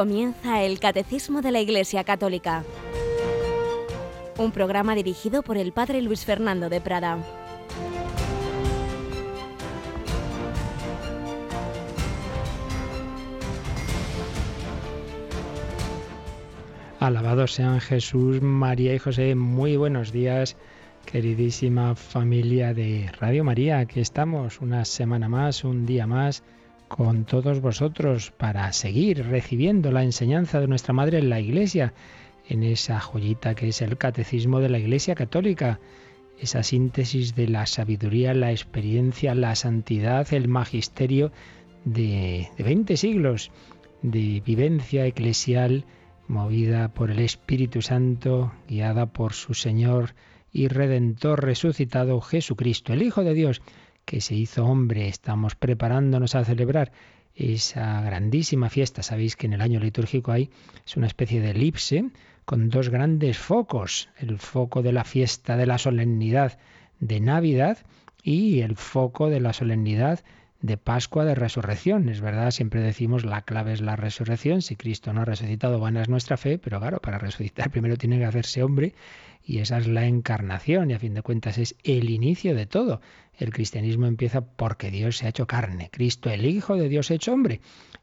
Comienza el Catecismo de la Iglesia Católica, un programa dirigido por el Padre Luis Fernando de Prada. Alabados sean Jesús, María y José. Muy buenos días, queridísima familia de Radio María. Aquí estamos una semana más, un día más con todos vosotros para seguir recibiendo la enseñanza de nuestra Madre en la Iglesia, en esa joyita que es el Catecismo de la Iglesia Católica, esa síntesis de la sabiduría, la experiencia, la santidad, el magisterio de, de 20 siglos de vivencia eclesial movida por el Espíritu Santo, guiada por su Señor y Redentor resucitado Jesucristo, el Hijo de Dios, que se hizo hombre. Estamos preparándonos a celebrar esa grandísima fiesta. Sabéis que en el año litúrgico hay es una especie de elipse con dos grandes focos, el foco de la fiesta de la solemnidad de Navidad y el foco de la solemnidad de Pascua de Resurrección. Es verdad, siempre decimos la clave es la resurrección. Si Cristo no ha resucitado, vana es nuestra fe, pero claro, para resucitar primero tiene que hacerse hombre y esa es la encarnación y a fin de cuentas es el inicio de todo. El cristianismo empieza porque Dios se ha hecho carne, Cristo el Hijo de Dios hecho hombre.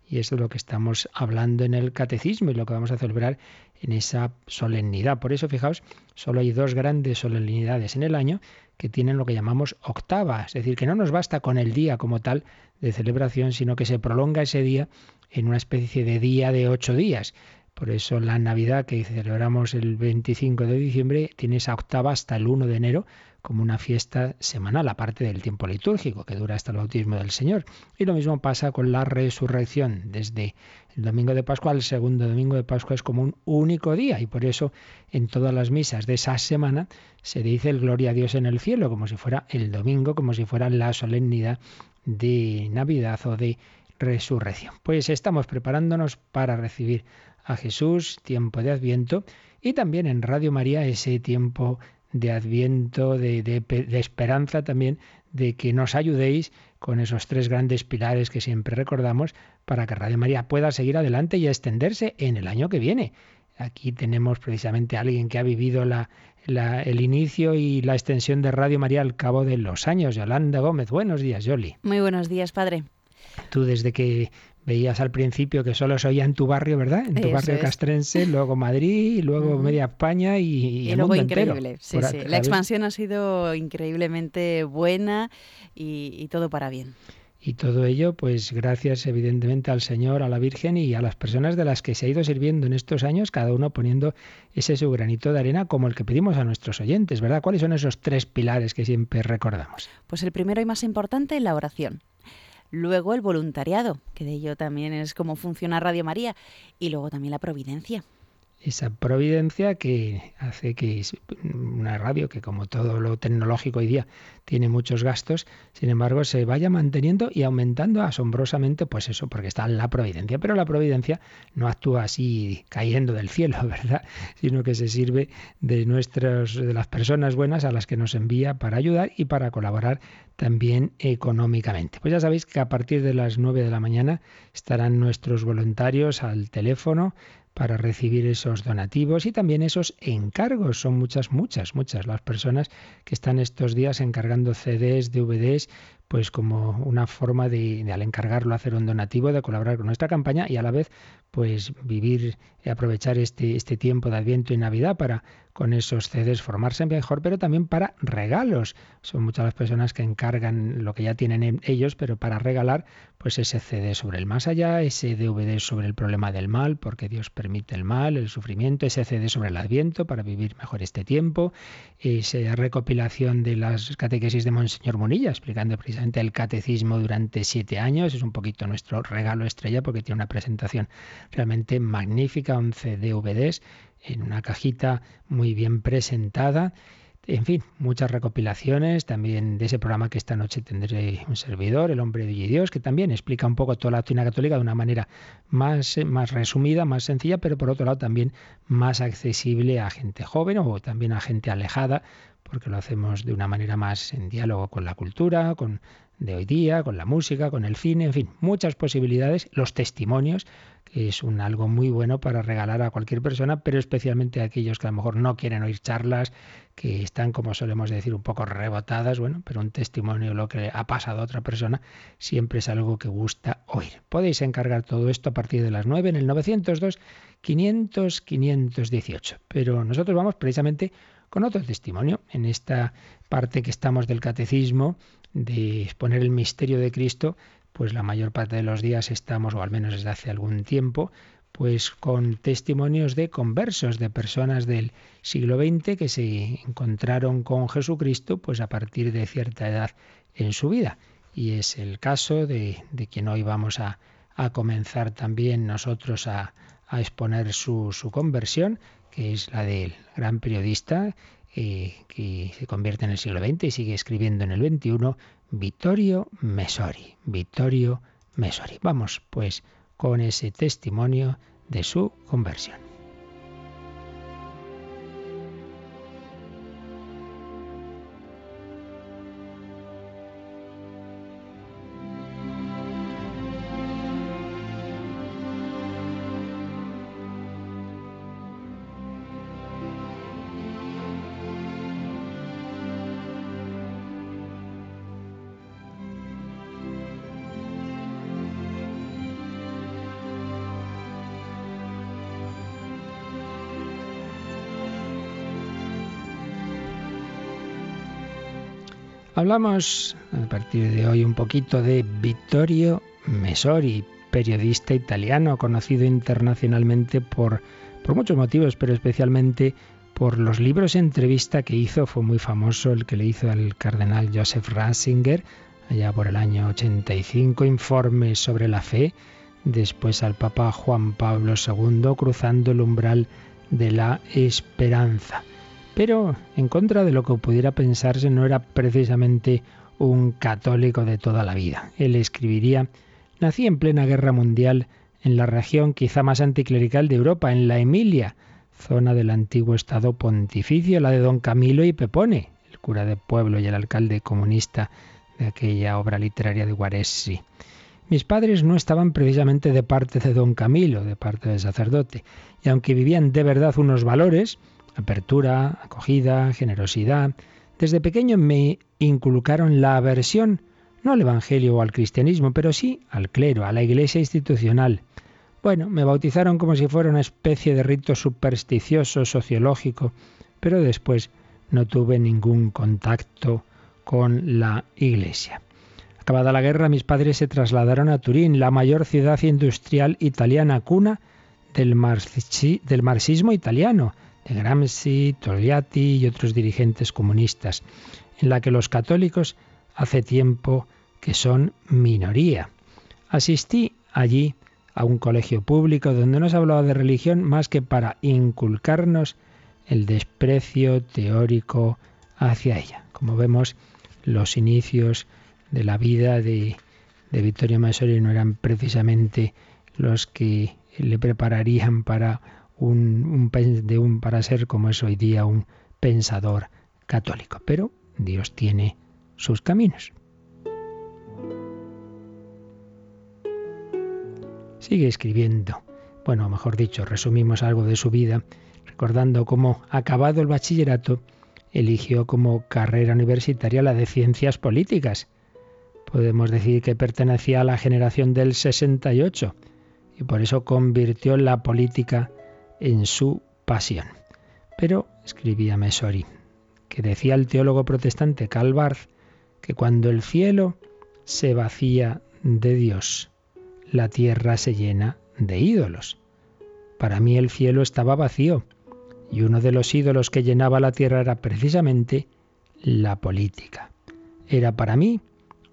Y eso es lo que estamos hablando en el catecismo y lo que vamos a celebrar en esa solemnidad. Por eso, fijaos, solo hay dos grandes solemnidades en el año que tienen lo que llamamos octava, es decir, que no nos basta con el día como tal de celebración, sino que se prolonga ese día en una especie de día de ocho días. Por eso la Navidad que celebramos el 25 de diciembre tiene esa octava hasta el 1 de enero como una fiesta semanal, aparte del tiempo litúrgico que dura hasta el bautismo del Señor. Y lo mismo pasa con la resurrección. Desde el domingo de Pascua al segundo domingo de Pascua es como un único día y por eso en todas las misas de esa semana se dice el gloria a Dios en el cielo, como si fuera el domingo, como si fuera la solemnidad de Navidad o de resurrección. Pues estamos preparándonos para recibir a Jesús, tiempo de Adviento, y también en Radio María ese tiempo de Adviento, de, de, esperanza también, de que nos ayudéis con esos tres grandes pilares que siempre recordamos para que Radio María pueda seguir adelante y extenderse en el año que viene. Aquí tenemos precisamente a alguien que ha vivido la, el inicio y la extensión de Radio María al cabo de los años. Yolanda Gómez, buenos días, Yoli. Muy buenos días, padre. Tú desde que veías al principio que solo se oía en tu barrio, ¿verdad? En tu barrio castrense, luego Madrid, luego media España y, el luego mundo increíble. Sí, sí. La expansión ha sido increíblemente buena y todo para bien. Y todo ello, pues gracias evidentemente al Señor, a la Virgen y a las personas de las que se ha ido sirviendo en estos años, cada uno poniendo ese su granito de arena como el que pedimos a nuestros oyentes, ¿verdad? ¿Cuáles son esos tres pilares que siempre recordamos? Pues el primero y más importante, la oración. Luego el voluntariado, que de ello también es cómo funciona Radio María. Y luego también la providencia esa providencia que hace que una radio que como todo lo tecnológico hoy día tiene muchos gastos, sin embargo se vaya manteniendo y aumentando asombrosamente, pues eso, porque está la providencia. Pero la providencia no actúa así cayendo del cielo, ¿verdad? Sino que se sirve de nuestras, de las personas buenas a las que nos envía para ayudar y para colaborar también económicamente. Pues ya sabéis que a partir de las 9 de la mañana estarán nuestros voluntarios al teléfono para recibir esos donativos y también esos encargos. Son muchas, muchas, muchas las personas que están estos días encargando CDs, DVDs, pues como una forma de, al encargarlo hacer un donativo, de colaborar con nuestra campaña y a la vez pues vivir y aprovechar este, este tiempo de Adviento y Navidad para con esos CDs formarse mejor, pero también para regalos. Son muchas las personas que encargan lo que ya tienen ellos, pero para regalar, pues ese CD sobre el más allá, ese DVD sobre el problema del mal, porque Dios permite el mal, el sufrimiento, ese CD sobre el Adviento para vivir mejor este tiempo, esa recopilación de las catequesis de Monseñor Monilla, explicando precisamente el catecismo durante siete años. Es un poquito nuestro regalo estrella porque tiene una presentación realmente magnífica, 11 DVDs en una cajita muy bien presentada. En fin, muchas recopilaciones también de ese programa que esta noche tendré un servidor, El hombre de Dios, que también explica un poco toda la doctrina católica de una manera más, más resumida, más sencilla, pero por otro lado también más accesible a gente joven o también a gente alejada, porque lo hacemos de una manera más en diálogo con la cultura, con de hoy día, con la música, con el cine, en fin, muchas posibilidades, los testimonios, que es un algo muy bueno para regalar a cualquier persona, pero especialmente a aquellos que a lo mejor no quieren oír charlas, que están, como solemos decir, un poco rebotadas, bueno, pero un testimonio, lo que ha pasado a otra persona, siempre es algo que gusta oír. Podéis encargar todo esto a partir de las 9 en el 902 500 518. Pero nosotros vamos precisamente con otro testimonio en esta parte que estamos del catecismo de exponer el misterio de Cristo, pues la mayor parte de los días estamos, o al menos desde hace algún tiempo, pues con testimonios de conversos, de personas del siglo XX que se encontraron con Jesucristo, pues a partir de cierta edad en su vida. Y es el caso de, de quien hoy vamos a, a comenzar también nosotros a, a exponer su, su, conversión, que es la del gran periodista eh, que se convierte en el siglo XX y sigue escribiendo en el XXI, Vittorio Mesori. Vittorio Mesori. Vamos pues con ese testimonio de su conversión. Hablamos a partir de hoy un poquito de Vittorio Mesori, periodista italiano conocido internacionalmente por, por muchos motivos, pero especialmente por los libros entrevista que hizo. Fue muy famoso el que le hizo al cardenal Joseph Ratzinger allá por el año 85, informes sobre la fe, después al Papa Juan Pablo II, cruzando el umbral de la esperanza pero en contra de lo que pudiera pensarse no era precisamente un católico de toda la vida. Él escribiría, nací en plena guerra mundial en la región quizá más anticlerical de Europa, en la Emilia, zona del antiguo Estado pontificio, la de don Camilo y Pepone, el cura de pueblo y el alcalde comunista de aquella obra literaria de Guaressi. Mis padres no estaban precisamente de parte de don Camilo, de parte del sacerdote, y aunque vivían de verdad unos valores, apertura, acogida, generosidad. Desde pequeño me inculcaron la aversión, no al Evangelio o al cristianismo, pero sí al clero, a la iglesia institucional. Bueno, me bautizaron como si fuera una especie de rito supersticioso, sociológico, pero después no tuve ningún contacto con la iglesia. Acabada la guerra, mis padres se trasladaron a Turín, la mayor ciudad industrial italiana, cuna del, marxismo italiano, Gramsci, Togliatti y otros dirigentes comunistas, en la que los católicos hace tiempo que son minoría. Asistí allí a un colegio público donde no se hablaba de religión más que para inculcarnos el desprecio teórico hacia ella. Como vemos, los inicios de la vida de, de Vittorio Masori no eran precisamente los que le prepararían para un, de un, para ser como es hoy día un pensador católico. Pero Dios tiene sus caminos. Sigue escribiendo. Bueno, mejor dicho, resumimos algo de su vida, recordando cómo, acabado el bachillerato, eligió como carrera universitaria la de ciencias políticas. Podemos decir que pertenecía a la generación del 68 y por eso convirtió la política en su pasión. Pero, escribía Mesori, que decía el teólogo protestante Calvarz, que cuando el cielo se vacía de Dios, la tierra se llena de ídolos. Para mí el cielo estaba vacío, y uno de los ídolos que llenaba la tierra era precisamente la política. Era para mí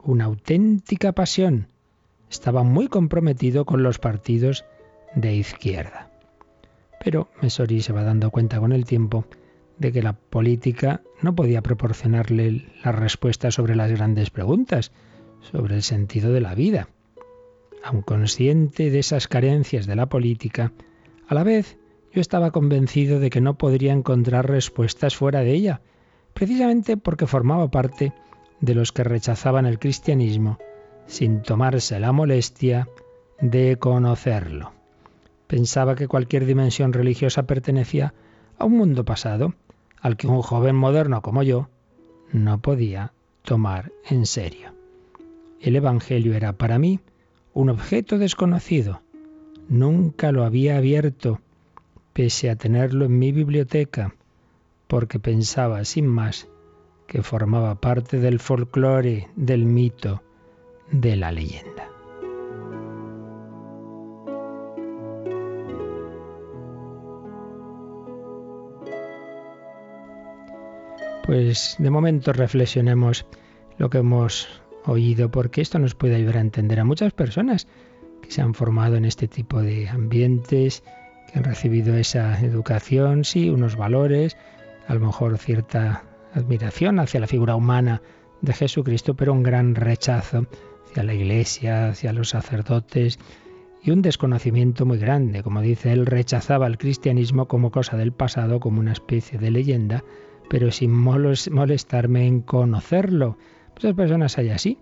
una auténtica pasión. Estaba muy comprometido con los partidos de izquierda. Pero Mesori se va dando cuenta con el tiempo de que la política no podía proporcionarle la respuesta sobre las grandes preguntas, sobre el sentido de la vida. Aun consciente de esas carencias de la política, a la vez yo estaba convencido de que no podría encontrar respuestas fuera de ella, precisamente porque formaba parte de los que rechazaban el cristianismo sin tomarse la molestia de conocerlo. Pensaba que cualquier dimensión religiosa pertenecía a un mundo pasado, al que un joven moderno como yo no podía tomar en serio. El Evangelio era para mí un objeto desconocido. Nunca lo había abierto, pese a tenerlo en mi biblioteca, porque pensaba sin más que formaba parte del folclore, del mito, de la leyenda. Pues de momento reflexionemos lo que hemos oído, porque esto nos puede ayudar a entender a muchas personas que se han formado en este tipo de ambientes, que han recibido esa educación, sí, unos valores, a lo mejor cierta admiración hacia la figura humana de Jesucristo, pero un gran rechazo hacia la iglesia, hacia los sacerdotes y un desconocimiento muy grande. Como dice él, rechazaba el cristianismo como cosa del pasado, como una especie de leyenda, pero sin molestarme en conocerlo. Muchas personas hay así,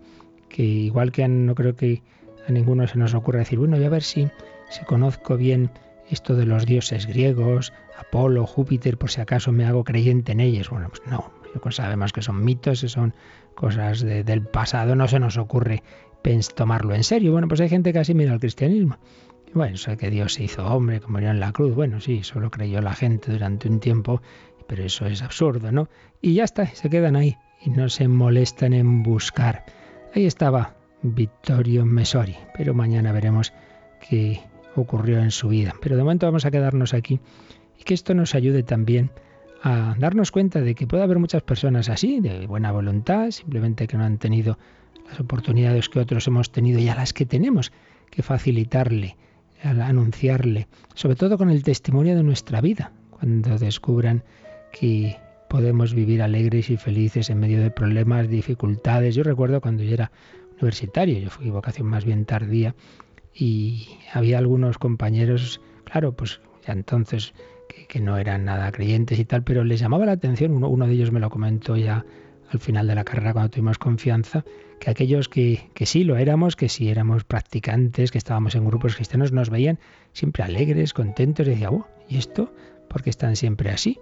que igual que no creo que a ninguno se nos ocurra decir, bueno, voy a ver si, si conozco bien esto de los dioses griegos, Apolo, Júpiter, por si acaso me hago creyente en ellos. Bueno, pues no, sabemos que son mitos, que son cosas del pasado, no se nos ocurre tomarlo en serio. Bueno, pues hay gente que así mira al cristianismo. Bueno, sé que Dios se hizo hombre, como murió en la cruz. Bueno, sí, solo creyó la gente durante un tiempo, pero eso es absurdo, ¿no? Y ya está, se quedan ahí y no se molestan en buscar. Ahí estaba Vittorio Mesori, pero mañana veremos qué ocurrió en su vida. Pero de momento vamos a quedarnos aquí y que esto nos ayude también a darnos cuenta de que puede haber muchas personas así, de buena voluntad, simplemente que no han tenido las oportunidades que otros hemos tenido y a las que tenemos que facilitarle, anunciarle, sobre todo con el testimonio de nuestra vida, cuando descubran que podemos vivir alegres y felices en medio de problemas, dificultades. Yo recuerdo cuando yo era universitario, yo fui vocación más bien tardía y había algunos compañeros, claro, pues ya entonces que, no eran nada creyentes y tal, pero les llamaba la atención, uno, de ellos me lo comentó ya al final de la carrera cuando tuvimos confianza, que aquellos que, que, sí lo éramos, que sí éramos practicantes, que estábamos en grupos cristianos, nos veían siempre alegres, contentos, y decía, oh, ¿y esto? porque están siempre así?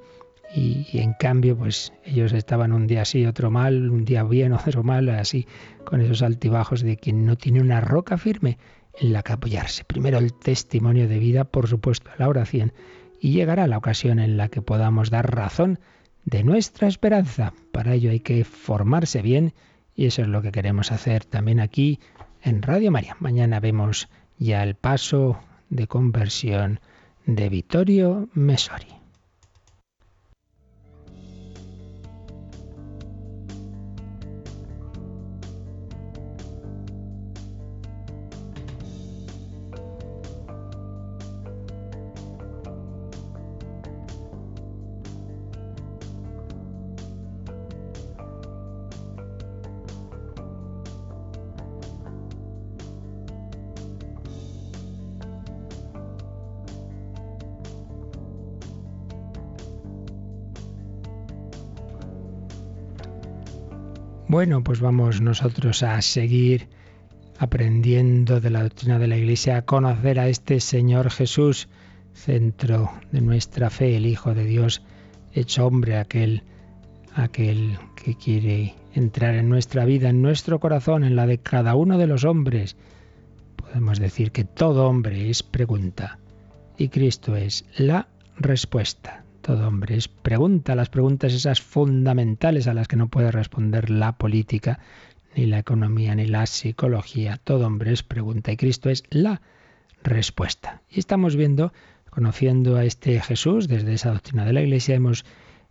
Y, en cambio, pues ellos estaban un día así, otro mal, un día bien, otro mal, así, con esos altibajos de quien no tiene una roca firme en la que apoyarse. Primero el testimonio de vida, por supuesto, la oración y llegará la ocasión en la que podamos dar razón de nuestra esperanza. Para ello hay que formarse bien y eso es lo que queremos hacer también aquí en Radio María. Mañana vemos ya el paso de conversión de Vittorio Mesori. Bueno, pues vamos nosotros a seguir aprendiendo de la doctrina de la Iglesia, a conocer a este Señor Jesús, centro de nuestra fe, el Hijo de Dios, hecho hombre, aquel, aquel que quiere entrar en nuestra vida, en nuestro corazón, en la de cada uno de los hombres. Podemos decir que todo hombre es pregunta y Cristo es la respuesta todo hombre es pregunta, las preguntas esas fundamentales a las que no puede responder la política, ni la economía, ni la psicología. Todo hombre es pregunta y Cristo es la respuesta. Y estamos viendo, conociendo a este Jesús desde esa doctrina de la Iglesia, hemos,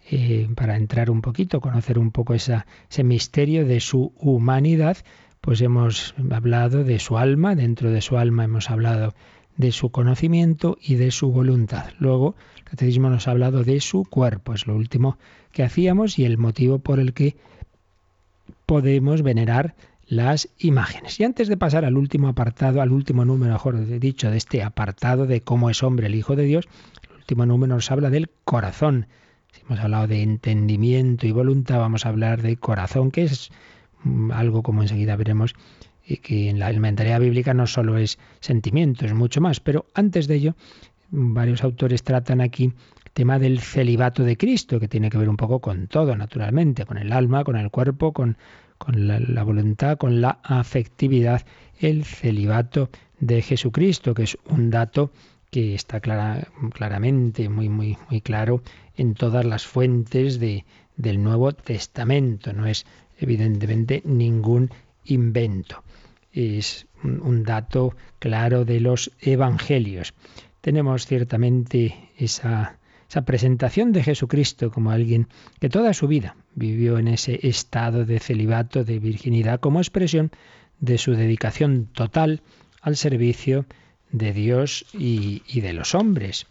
eh, para entrar un poquito, conocer un poco ese misterio de su humanidad, pues hemos hablado de su alma, dentro de su alma hemos hablado de su conocimiento y de su voluntad. Luego, el catecismo nos ha hablado de su cuerpo, es lo último que hacíamos y el motivo por el que podemos venerar las imágenes. Y antes de pasar al último apartado, al último número, mejor dicho, de este apartado de cómo es hombre el Hijo de Dios, el último número nos habla del corazón. Si hemos hablado de entendimiento y voluntad, vamos a hablar de corazón, que es mm, algo como enseguida veremos y que en la mentalidad bíblica no solo es sentimiento, es mucho más. Pero antes de ello, varios autores tratan aquí el tema del celibato de Cristo, que tiene que ver un poco con todo, naturalmente, con el alma, con el cuerpo, con, la, voluntad, con la afectividad, el celibato de Jesucristo, que es un dato que está claramente, muy, muy, muy claro en todas las fuentes de, del Nuevo Testamento. No es evidentemente ningún invento. Es un dato claro de los evangelios. Tenemos ciertamente esa, esa presentación de Jesucristo como alguien que toda su vida vivió en ese estado de celibato, de virginidad, como expresión de su dedicación total al servicio de Dios y, de los hombres.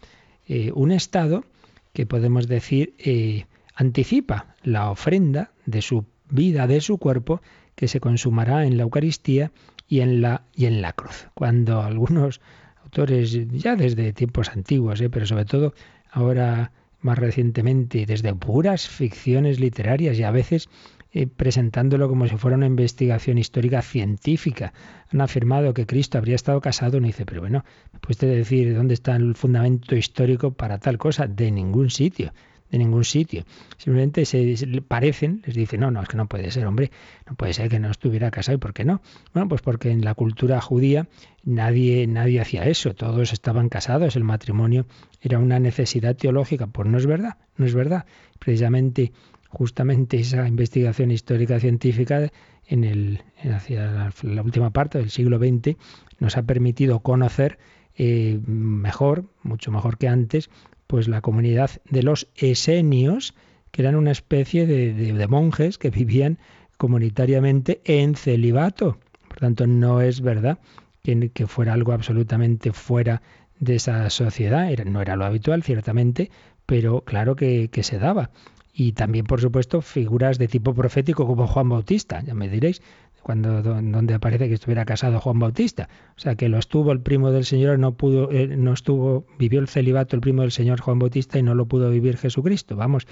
Eh, un estado que podemos decir eh, anticipa la ofrenda de su vida, de su cuerpo, que se consumará en la Eucaristía y en la, y en la cruz. Cuando algunos autores, ya desde tiempos antiguos, eh, pero sobre todo ahora más recientemente, desde puras ficciones literarias y a veces eh, presentándolo como si fuera una investigación histórica científica. Han afirmado que Cristo habría estado casado, uno dice, pero bueno, ¿me puede decir dónde está el fundamento histórico para tal cosa? De ningún sitio de ningún sitio. Simplemente se, parecen, les dicen, no, no, es que no puede ser, hombre, no puede ser que no estuviera casado. ¿Y por qué no? Bueno, pues porque en la cultura judía nadie, nadie hacía eso, todos estaban casados, el matrimonio era una necesidad teológica. Pues no es verdad, no es verdad. Precisamente, justamente esa investigación histórica científica en el, hacia la, última parte del siglo XX nos ha permitido conocer eh, mejor, mucho mejor que antes, pues la comunidad de los esenios, que eran una especie de, monjes que vivían comunitariamente en celibato. Por tanto, no es verdad que, que fuera algo absolutamente fuera de esa sociedad. Era, no era lo habitual, ciertamente, pero claro que se daba. Y también, por supuesto, figuras de tipo profético como Juan Bautista. Ya me diréis, cuando donde aparece que estuviera casado Juan Bautista. O sea, que lo estuvo el primo del Señor, no pudo, eh, no estuvo, vivió el celibato el primo del Señor Juan Bautista y no lo pudo vivir Jesucristo. Vamos,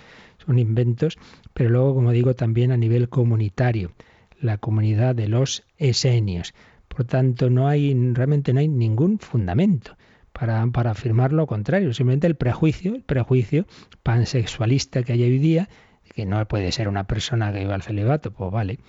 son inventos, pero luego, como digo, también a nivel comunitario, la comunidad de los esenios. Por tanto, no hay, realmente no hay ningún fundamento para, para afirmar lo contrario, simplemente el prejuicio, el prejuicio pansexualista que hay hoy día, que no puede ser una persona que viva el celibato, pues vale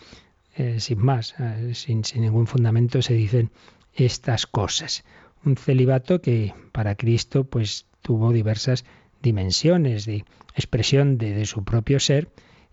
eh, sin más, eh, sin, ningún fundamento, se dicen estas cosas. Un celibato que para Cristo pues tuvo diversas dimensiones de expresión de, su propio ser,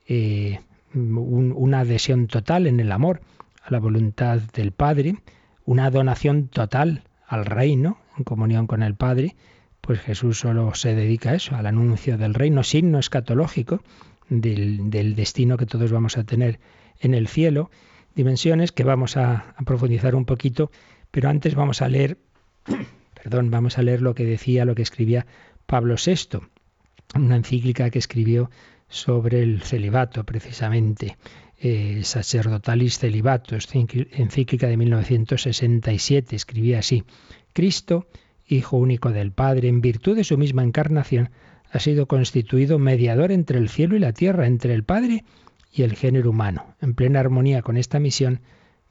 eh, una adhesión total en el amor a la voluntad del Padre, una donación total al reino en comunión con el Padre, pues Jesús solo se dedica a eso, al anuncio del reino, signo escatológico del, del destino que todos vamos a tener en el cielo, dimensiones que vamos a, profundizar un poquito, pero antes vamos a leer, perdón, vamos a leer lo que decía, lo que escribía Pablo VI, una encíclica que escribió sobre el celibato, precisamente, eh, Sacerdotalis Celibatos, encíclica de 1967, escribía así, Cristo, Hijo único del Padre, en virtud de su misma encarnación, ha sido constituido mediador entre el cielo y la tierra, entre el Padre y el género humano. En plena armonía con esta misión,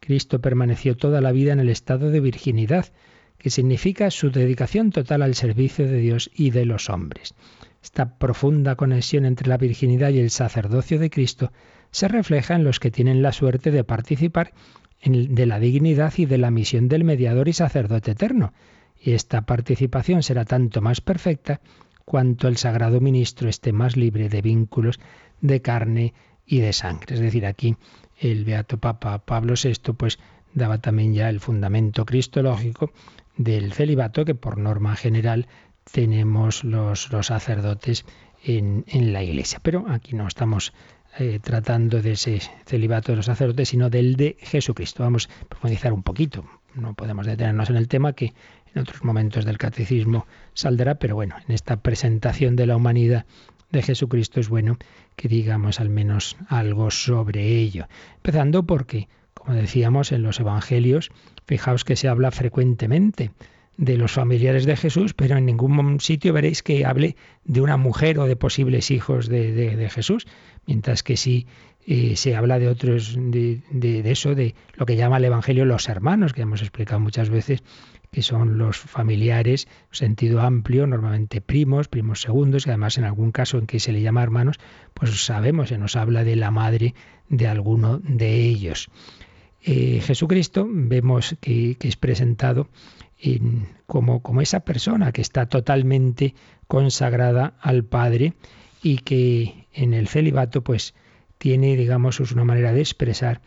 Cristo permaneció toda la vida en el estado de virginidad, que significa su dedicación total al servicio de Dios y de los hombres. Esta profunda conexión entre la virginidad y el sacerdocio de Cristo se refleja en los que tienen la suerte de participar en de la dignidad y de la misión del mediador y sacerdote eterno. Y esta participación será tanto más perfecta cuanto el sagrado ministro esté más libre de vínculos de carne y de sangre. Es decir, aquí el Beato Papa Pablo VI pues daba también ya el fundamento cristológico del celibato que por norma general tenemos los, los sacerdotes en, en, la Iglesia. Pero aquí no estamos eh, tratando de ese celibato de los sacerdotes, sino del de Jesucristo. Vamos a profundizar un poquito. No podemos detenernos en el tema que en otros momentos del catecismo saldrá, pero bueno, en esta presentación de la humanidad de Jesucristo es bueno que digamos al menos algo sobre ello. Empezando porque, como decíamos en los Evangelios, fijaos que se habla frecuentemente de los familiares de Jesús, pero en ningún sitio veréis que hable de una mujer o de posibles hijos de, Jesús, mientras que sí eh, se habla de otros, de, de, eso, de lo que llama el Evangelio los hermanos, que hemos explicado muchas veces, que son los familiares, sentido amplio, normalmente primos, primos segundos, y además en algún caso en que se le llama hermanos, pues sabemos, se nos habla de la madre de alguno de ellos. Eh, Jesucristo vemos que, es presentado como, como esa persona que está totalmente consagrada al Padre y que en el celibato pues tiene, digamos, una manera de expresar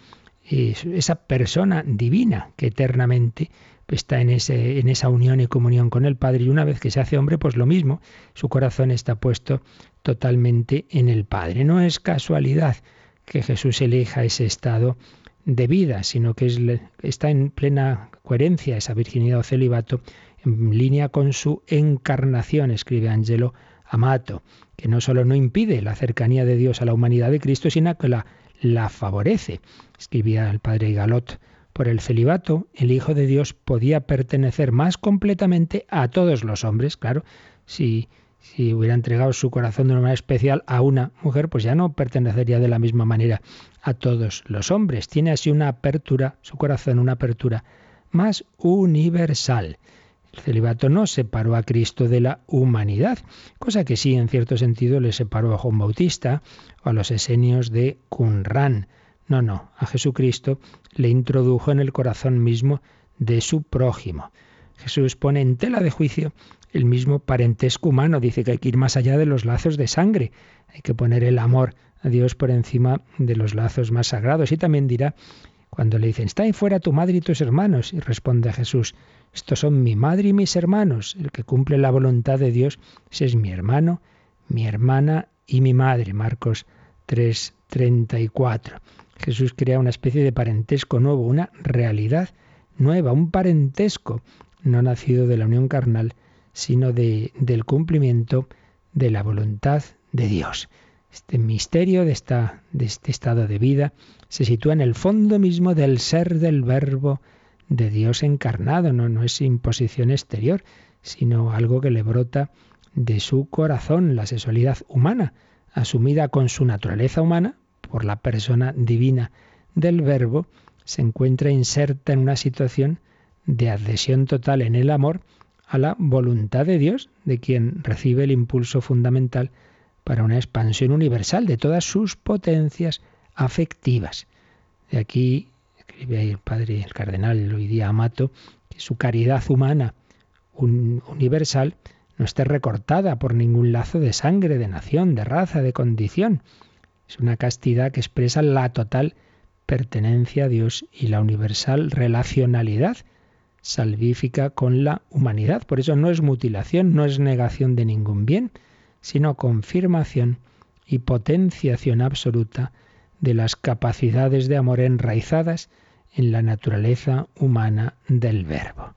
esa persona divina que eternamente está en, ese, en esa unión y comunión con el Padre y una vez que se hace hombre, pues lo mismo, su corazón está puesto totalmente en el Padre. No es casualidad que Jesús elija ese estado de vida, sino que es, está en plena coherencia esa virginidad o celibato en línea con su encarnación, escribe Angelo Amato, que no solo no impide la cercanía de Dios a la humanidad de Cristo, sino que la, la favorece. Escribía el padre Galot por el celibato, el Hijo de Dios podía pertenecer más completamente a todos los hombres. Claro, si, si hubiera entregado su corazón de una manera especial a una mujer, pues ya no pertenecería de la misma manera a todos los hombres. Tiene así una apertura, su corazón una apertura más universal. El celibato no separó a Cristo de la humanidad, cosa que sí en cierto sentido le separó a Juan Bautista o a los esenios de Qumran. No, no, a Jesucristo le introdujo en el corazón mismo de su prójimo. Jesús pone en tela de juicio el mismo parentesco humano, dice que hay que ir más allá de los lazos de sangre, hay que poner el amor a Dios por encima de los lazos más sagrados. Y también dirá, cuando le dicen, está ahí fuera tu madre y tus hermanos, y responde Jesús, estos son mi madre y mis hermanos, el que cumple la voluntad de Dios, ese es mi hermano, mi hermana y mi madre. Marcos 3, 34. Jesús crea una especie de parentesco nuevo, una realidad nueva, un parentesco no nacido de la unión carnal, sino de, del cumplimiento de la voluntad de Dios. Este misterio de, este estado de vida se sitúa en el fondo mismo del ser del verbo de Dios encarnado, no, no es imposición exterior, sino algo que le brota de su corazón, la sexualidad humana, asumida con su naturaleza humana, por la persona divina del Verbo, se encuentra inserta en una situación de adhesión total en el amor a la voluntad de Dios, de quien recibe el impulso fundamental para una expansión universal de todas sus potencias afectivas. De aquí escribe ahí el padre, el cardenal Luis Amato, que su caridad humana universal no esté recortada por ningún lazo de sangre, de nación, de raza, de condición, es una castidad que expresa la total pertenencia a Dios y la universal relacionalidad salvífica con la humanidad. Por eso no es mutilación, no es negación de ningún bien, sino confirmación y potenciación absoluta de las capacidades de amor enraizadas en la naturaleza humana del Verbo.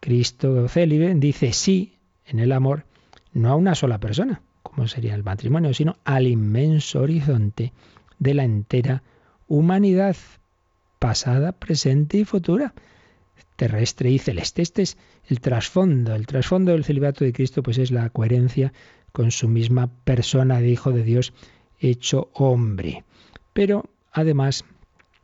Cristo célibe dice sí en el amor no a una sola persona, como sería el matrimonio, sino al inmenso horizonte de la entera humanidad, pasada, presente y futura, terrestre y celeste. Este es el trasfondo. El trasfondo del celibato de Cristo pues es la coherencia con su misma persona de Hijo de Dios hecho hombre. Pero además,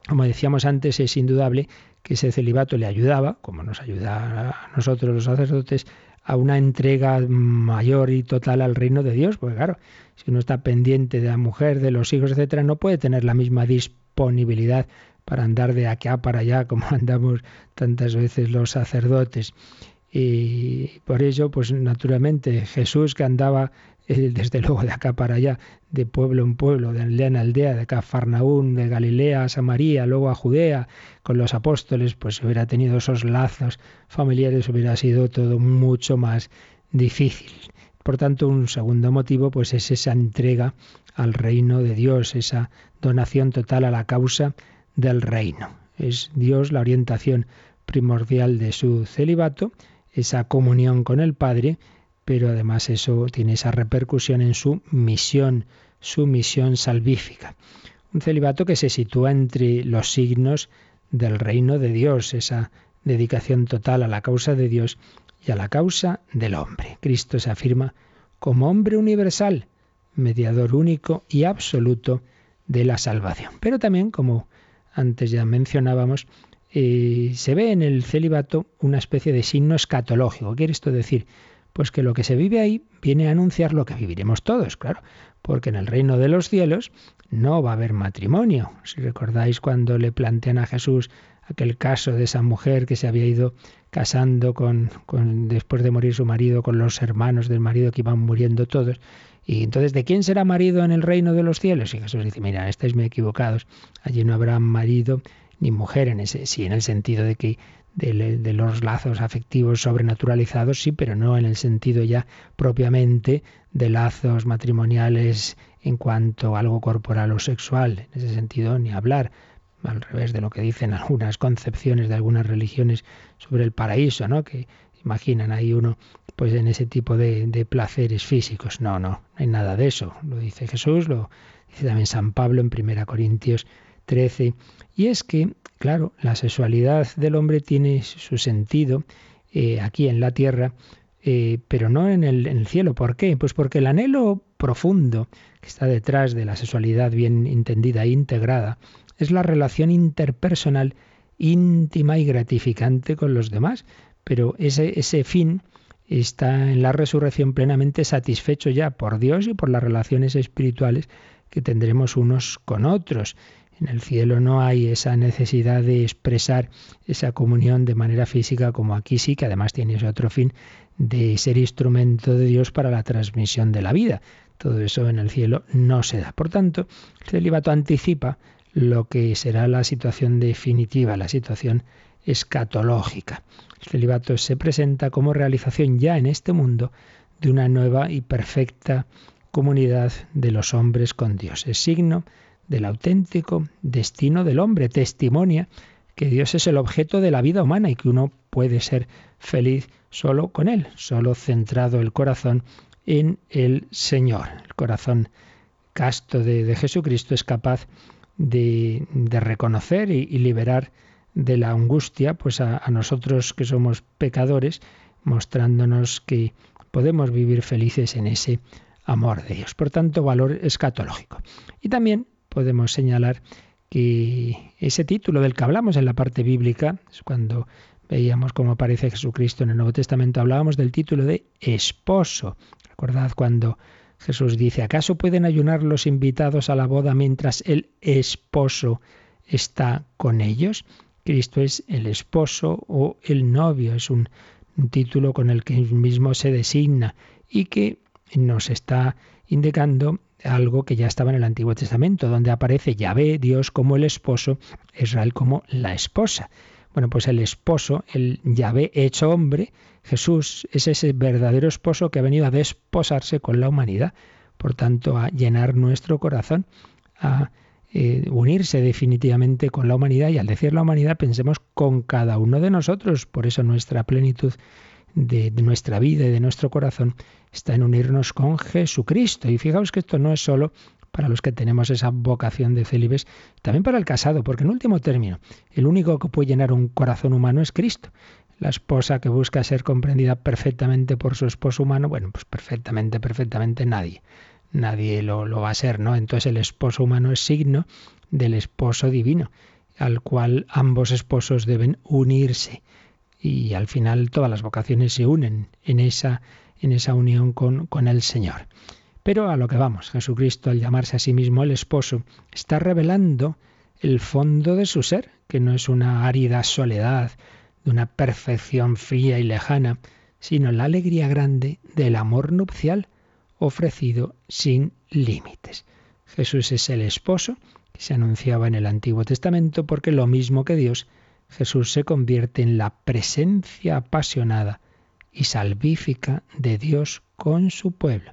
como decíamos antes, es indudable que ese celibato le ayudaba, como nos ayuda a nosotros los sacerdotes, a una entrega mayor y total al reino de Dios, porque claro, si uno está pendiente de la mujer, de los hijos, etcétera, no puede tener la misma disponibilidad para andar de acá para allá como andamos tantas veces los sacerdotes. Y por ello, pues naturalmente Jesús que andaba eh, desde luego de acá para allá, de pueblo en pueblo, de aldea en aldea, de Cafarnaún, de Galilea a Samaria, luego a Judea, con los apóstoles, pues hubiera tenido esos lazos familiares hubiera sido todo mucho más difícil. Por tanto, un segundo motivo pues es esa entrega al reino de Dios, esa donación total a la causa del reino. Es Dios la orientación primordial de su celibato, esa comunión con el Padre, pero además eso tiene esa repercusión en su misión, su misión salvífica. Un celibato que se sitúa entre los signos del reino de Dios, esa dedicación total a la causa de Dios y a la causa del hombre. Cristo se afirma como hombre universal, mediador único y absoluto de la salvación. Pero también, como antes ya mencionábamos, eh, se ve en el celibato una especie de signo escatológico. ¿Qué quiere esto decir? Pues que lo que se vive ahí viene a anunciar lo que viviremos todos, claro, porque en el reino de los cielos no va a haber matrimonio. Si recordáis cuando le plantean a Jesús aquel caso de esa mujer que se había ido casando con, con, después de morir su marido con los hermanos del marido que iban muriendo todos. Y entonces, ¿de quién será marido en el reino de los cielos? Y Jesús dice, mira, estáis muy equivocados. Allí no habrá marido ni mujer en ese, sí, en el sentido de que de, los lazos afectivos sobrenaturalizados, sí, pero no en el sentido ya propiamente de lazos matrimoniales en cuanto a algo corporal o sexual. En ese sentido, ni hablar al revés de lo que dicen algunas concepciones de algunas religiones sobre el paraíso, ¿no? Que imaginan ahí uno pues en ese tipo de, placeres físicos. No, no, no hay nada de eso. Lo dice Jesús, lo dice también San Pablo en 1 Corintios 13. Y es que, claro, la sexualidad del hombre tiene su sentido eh, aquí en la tierra, eh, pero no en el, en el cielo. ¿Por qué? Pues porque el anhelo profundo que está detrás de la sexualidad bien entendida e integrada es la relación interpersonal íntima y gratificante con los demás. Pero ese, ese fin está en la resurrección plenamente satisfecho ya por Dios y por las relaciones espirituales que tendremos unos con otros. En el cielo no hay esa necesidad de expresar esa comunión de manera física como aquí sí, que además tiene ese otro fin de ser instrumento de Dios para la transmisión de la vida. Todo eso en el cielo no se da. Por tanto, el celibato anticipa lo que será la situación definitiva, la situación escatológica. El celibato se presenta como realización ya en este mundo de una nueva y perfecta comunidad de los hombres con Dios. Es signo del auténtico destino del hombre, testimonia que Dios es el objeto de la vida humana y que uno puede ser feliz solo con Él, solo centrado el corazón en el Señor. El corazón casto de, Jesucristo es capaz de, reconocer y, liberar de la angustia pues a, nosotros que somos pecadores, mostrándonos que podemos vivir felices en ese amor de Dios. Por tanto, valor escatológico. Y también podemos señalar que ese título del que hablamos en la parte bíblica, cuando veíamos cómo aparece Jesucristo en el Nuevo Testamento, hablábamos del título de esposo. Recordad cuando Jesús dice, ¿acaso pueden ayunar los invitados a la boda mientras el esposo está con ellos? Cristo es el esposo o el novio, es un, título con el que él mismo se designa y que nos está indicando algo que ya estaba en el Antiguo Testamento, donde aparece Yahvé, Dios como el esposo, Israel como la esposa. Bueno, pues el esposo, el Yahvé hecho hombre, Jesús es ese verdadero esposo que ha venido a desposarse con la humanidad, por tanto a llenar nuestro corazón, a eh, unirse definitivamente con la humanidad y al decir la humanidad pensemos con cada uno de nosotros, por eso nuestra plenitud de, nuestra vida y de nuestro corazón está en unirnos con Jesucristo. Y fijaos que esto no es solo para los que tenemos esa vocación de célibes, también para el casado, porque en último término, el único que puede llenar un corazón humano es Cristo. La esposa que busca ser comprendida perfectamente por su esposo humano, bueno, pues perfectamente, perfectamente nadie. Nadie lo, lo va a ser, ¿no? Entonces el esposo humano es signo del esposo divino, al cual ambos esposos deben unirse y al final todas las vocaciones se unen en esa, en esa unión con, con el Señor. Pero a lo que vamos, Jesucristo al llamarse a sí mismo el esposo está revelando el fondo de su ser, que no es una árida soledad, de una perfección fría y lejana, sino la alegría grande del amor nupcial ofrecido sin límites. Jesús es el esposo que se anunciaba en el Antiguo Testamento porque lo mismo que Dios Jesús se convierte en la presencia apasionada y salvífica de Dios con su pueblo.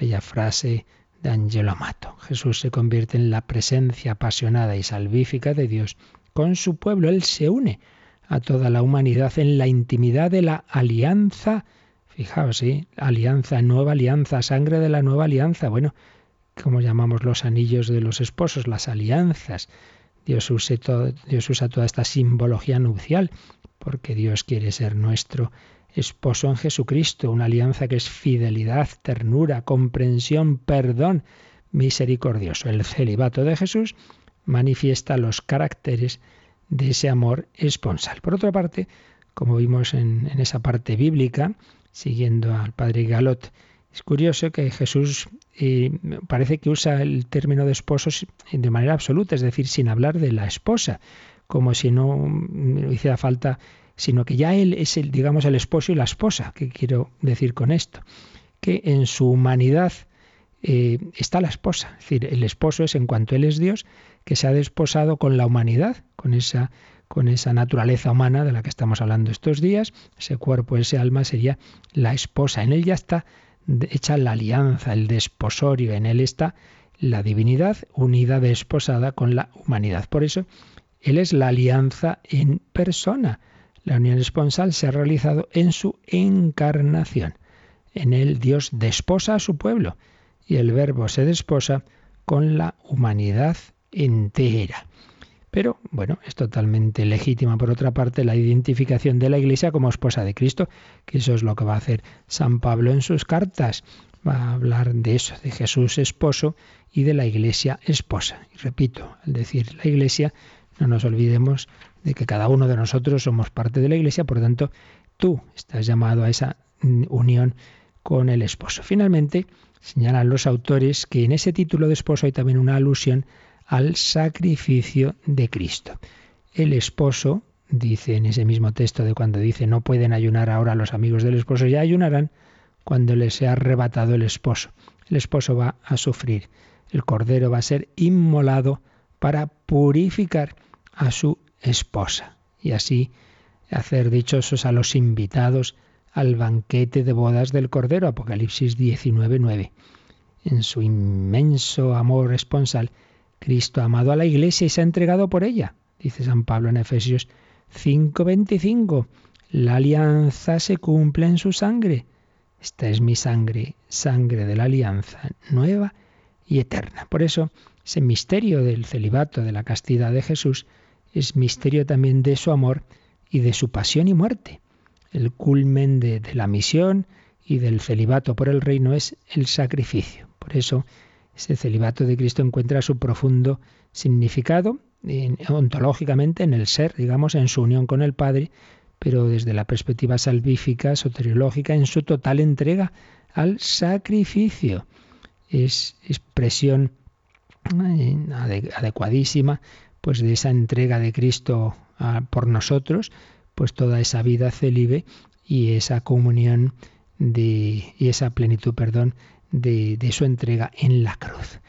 Bella frase de Angelo Amato. Jesús se convierte en la presencia apasionada y salvífica de Dios con su pueblo. Él se une a toda la humanidad en la intimidad de la alianza. Fijaos, ¿sí? Alianza, nueva alianza, sangre de la nueva alianza. Bueno, ¿cómo llamamos los anillos de los esposos? Las alianzas. Dios, usa toda esta simbología nupcial, porque Dios quiere ser nuestro esposo en Jesucristo, una alianza que es fidelidad, ternura, comprensión, perdón, misericordioso. El celibato de Jesús manifiesta los caracteres de ese amor esponsal. Por otra parte, como vimos en, esa parte bíblica, siguiendo al padre Galot, es curioso que Jesús eh, parece que usa el término de esposos de manera absoluta, es decir, sin hablar de la esposa, como si no hiciera falta, sino que ya él es el, digamos, el esposo y la esposa. ¿Qué quiero decir con esto? Que en su humanidad eh, está la esposa. Es decir, el esposo es en cuanto él es Dios, que se ha desposado con la humanidad, con esa, con esa naturaleza humana de la que estamos hablando estos días. Ese cuerpo, ese alma sería la esposa. En él ya está hecha la alianza, el desposorio. En él está la divinidad unida, desposada con la humanidad. Por eso, él es la alianza en persona. La unión esponsal se ha realizado en su encarnación. En él Dios desposa a su pueblo y el verbo se desposa con la humanidad entera. Pero bueno, es totalmente legítima por otra parte la identificación de la Iglesia como esposa de Cristo, que eso es lo que va a hacer San Pablo en sus cartas. Va a hablar de eso, de Jesús esposo y de la Iglesia esposa. Y repito, al decir la Iglesia, no nos olvidemos de que cada uno de nosotros somos parte de la Iglesia, por tanto, tú estás llamado a esa unión con el esposo. Finalmente, señalan los autores que en ese título de esposo hay también una alusión al sacrificio de Cristo. El esposo, dice en ese mismo texto de cuando dice no pueden ayunar ahora los amigos del esposo, ya ayunarán cuando les sea arrebatado el esposo. El esposo va a sufrir. El cordero va a ser inmolado para purificar a su esposa y así hacer dichosos a los invitados al banquete de bodas del Cordero, Apocalipsis 19.9. En su inmenso amor esponsal, Cristo ha amado a la Iglesia y se ha entregado por ella, dice San Pablo en Efesios 5:25. La alianza se cumple en su sangre. Esta es mi sangre, sangre de la alianza nueva y eterna. Por eso, ese misterio del celibato, de la castidad de Jesús, es misterio también de su amor y de su pasión y muerte. El culmen de, de la misión y del celibato por el reino es el sacrificio. Por eso, ese celibato de Cristo encuentra su profundo significado ontológicamente en el ser, digamos, en su unión con el Padre, pero desde la perspectiva salvífica, soteriológica, en su total entrega al sacrificio. Es expresión eh, adecuadísima pues de esa entrega de Cristo por nosotros, pues toda esa vida celibe y esa comunión y esa plenitud, perdón, de, su entrega en la cruz.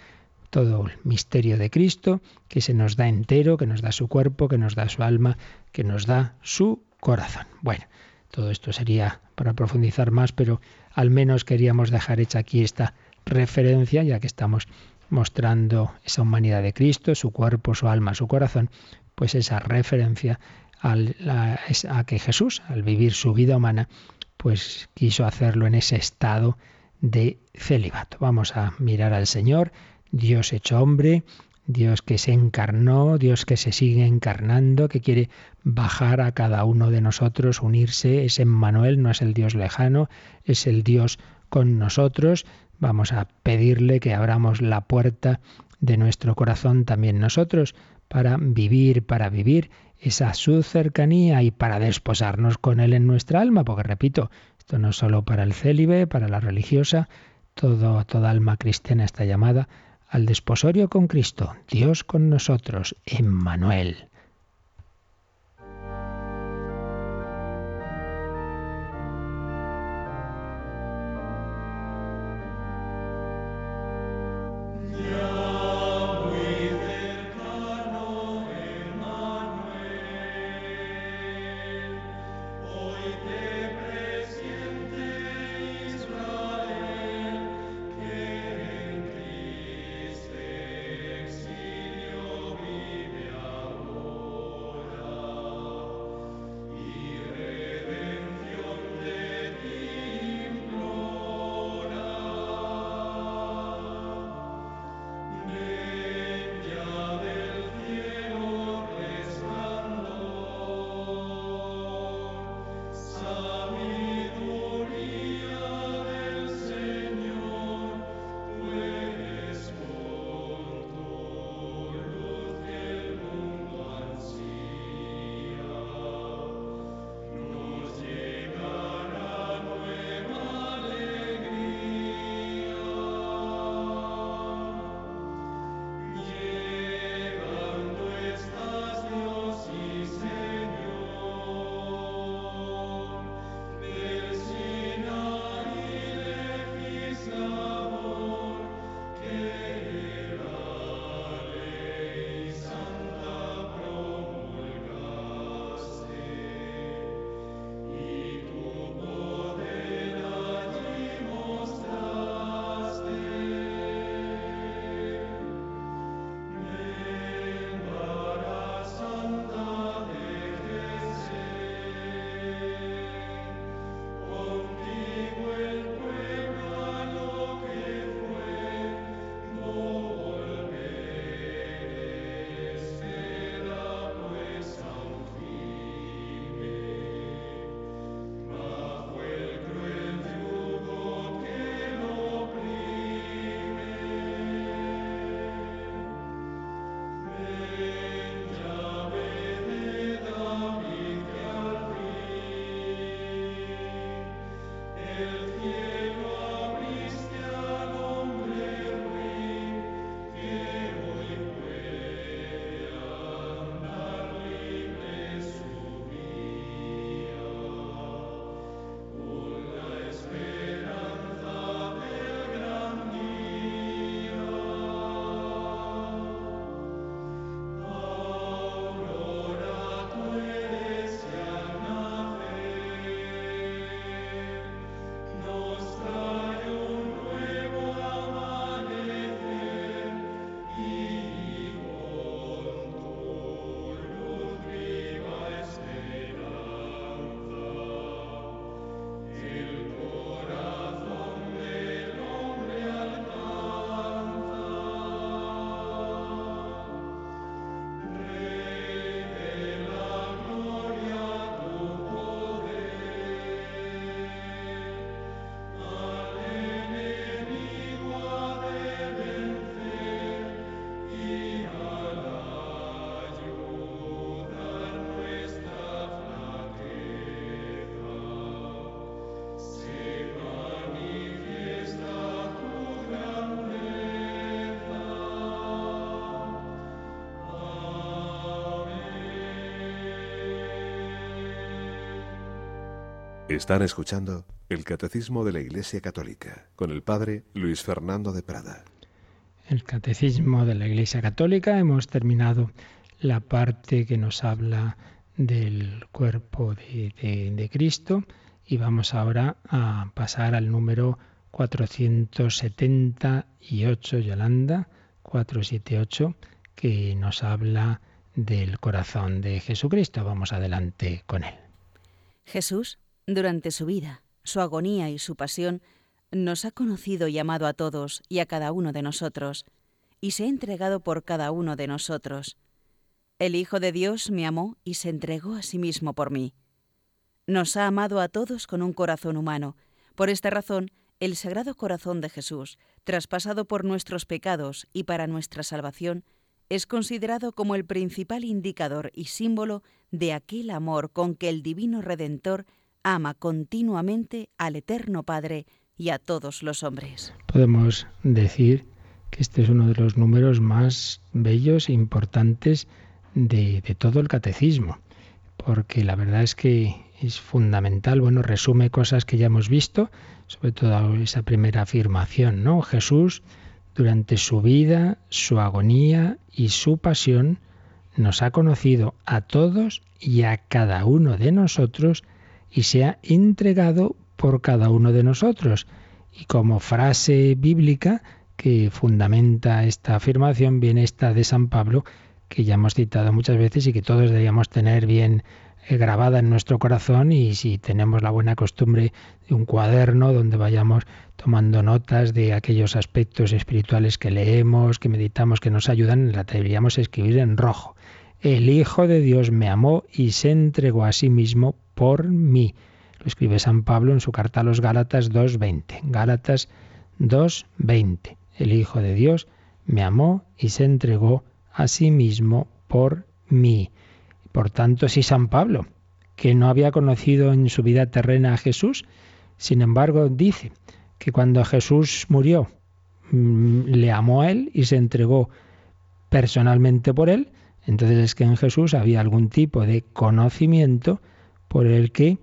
Todo el misterio de Cristo que se nos da entero, que nos da su cuerpo, que nos da su alma, que nos da su corazón. Bueno, todo esto sería para profundizar más, pero al menos queríamos dejar hecha aquí esta referencia, ya que estamos mostrando esa humanidad de Cristo, su cuerpo, su alma, su corazón, pues esa referencia a que Jesús, al vivir su vida humana, pues quiso hacerlo en ese estado de celibato. Vamos a mirar al Señor, Dios hecho hombre, Dios que se encarnó, Dios que se sigue encarnando, que quiere bajar a cada uno de nosotros, unirse, es Emmanuel, no es el Dios lejano, es el Dios con nosotros. Vamos a pedirle que abramos la puerta de nuestro corazón también nosotros para vivir, para vivir esa su cercanía y para desposarnos con Él en nuestra alma, porque repito, esto no es solo para el célibe, para la religiosa, toda alma cristiana está llamada al desposorio con Cristo, Dios con nosotros, Emmanuel. Están escuchando el Catecismo de la Iglesia Católica con el Padre Luis Fernando de Prada. El Catecismo de la Iglesia Católica hemos terminado la parte que nos habla del cuerpo de, de Cristo y vamos ahora a pasar al número 478, Yolanda, 478, que nos habla del corazón de Jesucristo. Vamos adelante con él. Jesús durante su vida, su agonía y su pasión, nos ha conocido y amado a todos y a cada uno de nosotros, y se ha entregado por cada uno de nosotros. El Hijo de Dios me amó y se entregó a sí mismo por mí. Nos ha amado a todos con un corazón humano. Por esta razón, el Sagrado Corazón de Jesús, traspasado por nuestros pecados y para nuestra salvación, es considerado como el principal indicador y símbolo de aquel amor con que el Divino Redentor ama continuamente al Eterno Padre y a todos los hombres. Podemos decir que este es uno de los números más bellos e importantes de, de todo el catecismo, porque la verdad es que es fundamental, bueno, resume cosas que ya hemos visto, sobre todo esa primera afirmación, ¿no? Jesús, durante su vida, su agonía y su pasión, nos ha conocido a todos y a cada uno de nosotros y se ha entregado por cada uno de nosotros. Y como frase bíblica que fundamenta esta afirmación viene esta de San Pablo, que ya hemos citado muchas veces y que todos deberíamos tener bien eh, grabada en nuestro corazón y si tenemos la buena costumbre de un cuaderno donde vayamos tomando notas de aquellos aspectos espirituales que leemos, que meditamos, que nos ayudan, la deberíamos escribir en rojo. El Hijo de Dios me amó y se entregó a sí mismo por mí. Lo escribe San Pablo en su carta a los Gálatas 2.20. Gálatas 2.20. El Hijo de Dios me amó y se entregó a sí mismo por mí. Por tanto, si San Pablo, que no había conocido en su vida terrena a Jesús, sin embargo dice que cuando Jesús murió, mm, le amó a él y se entregó personalmente por él, entonces es que en Jesús había algún tipo de conocimiento por el que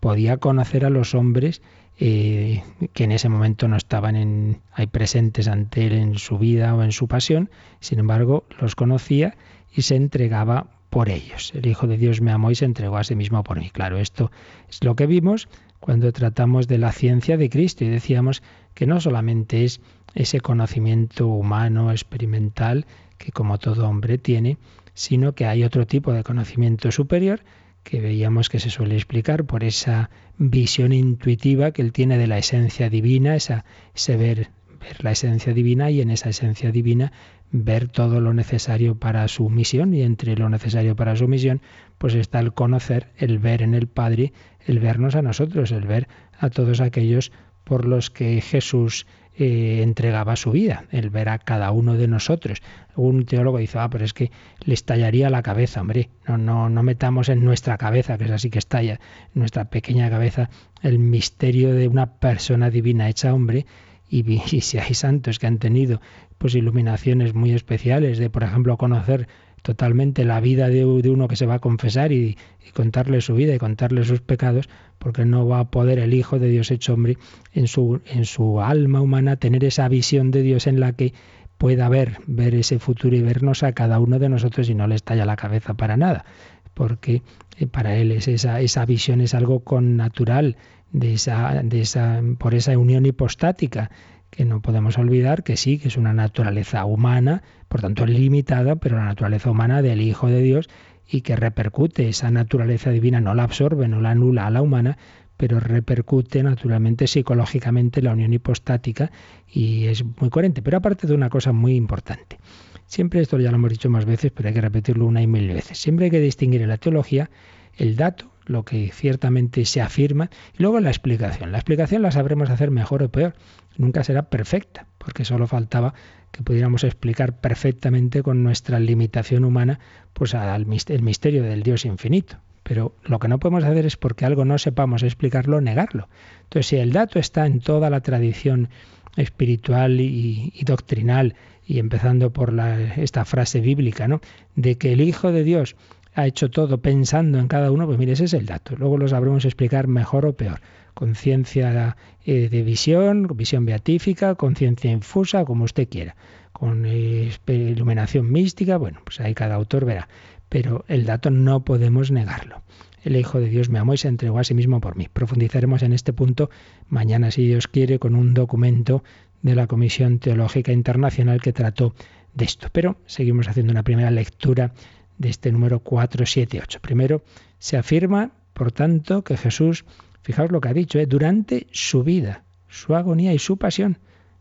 podía conocer a los hombres eh, que en ese momento no estaban en, ahí presentes ante él en su vida o en su pasión, sin embargo los conocía y se entregaba por ellos. El Hijo de Dios me amó y se entregó a sí mismo por mí. Claro, esto es lo que vimos cuando tratamos de la ciencia de Cristo y decíamos que no solamente es ese conocimiento humano, experimental, que como todo hombre tiene, sino que hay otro tipo de conocimiento superior que veíamos que se suele explicar por esa visión intuitiva que él tiene de la esencia divina, esa, ese ver, ver la esencia divina y en esa esencia divina ver todo lo necesario para su misión y entre lo necesario para su misión pues está el conocer, el ver en el Padre, el vernos a nosotros, el ver a todos aquellos por los que Jesús eh, entregaba su vida, el ver a cada uno de nosotros. Un teólogo dice, ah, pero es que le estallaría la cabeza, hombre, no, no, no metamos en nuestra cabeza, que es así que estalla, nuestra pequeña cabeza, el misterio de una persona divina hecha hombre, y, y si hay santos que han tenido pues iluminaciones muy especiales de, por ejemplo, conocer totalmente la vida de, uno que se va a confesar y, contarle su vida y contarle sus pecados, porque no va a poder el Hijo de Dios hecho hombre en su, en su alma humana tener esa visión de Dios en la que pueda ver, ver ese futuro y vernos a cada uno de nosotros y no le estalla la cabeza para nada, porque eh, para él es esa, esa visión es algo con natural, de esa, de esa, por esa unión hipostática que no podemos olvidar que sí, que es una naturaleza humana, por tanto limitada, pero la naturaleza humana del Hijo de Dios y que repercute, esa naturaleza divina no la absorbe, no la anula a la humana, pero repercute naturalmente psicológicamente la unión hipostática y es muy coherente. Pero aparte de una cosa muy importante, siempre esto ya lo hemos dicho más veces, pero hay que repetirlo una y mil veces, siempre hay que distinguir en la teología el dato, lo que ciertamente se afirma, y luego la explicación. La explicación la sabremos hacer mejor o peor, nunca será perfecta, porque solo faltaba que pudiéramos explicar perfectamente con nuestra limitación humana pues al el misterio del Dios infinito. Pero lo que no podemos hacer es porque algo no sepamos explicarlo, negarlo. Entonces, si el dato está en toda la tradición espiritual y, doctrinal, y empezando por esta frase bíblica, ¿no? de que el Hijo de Dios ha hecho todo pensando en cada uno, pues mire, ese es el dato. Luego lo sabremos explicar mejor o peor. Conciencia eh, de visión, visión beatífica, conciencia infusa, como usted quiera. Con eh, iluminación mística, bueno, pues ahí cada autor verá. Pero el dato no podemos negarlo. El Hijo de Dios me amó y se entregó a sí mismo por mí. Profundizaremos en este punto mañana, si Dios quiere, con un documento de la Comisión Teológica Internacional que trató de esto. Pero seguimos haciendo una primera lectura de este número 478. Primero, se afirma, por tanto, que Jesús, fijaos lo que ha dicho, ¿eh? durante su vida, su agonía y su pasión,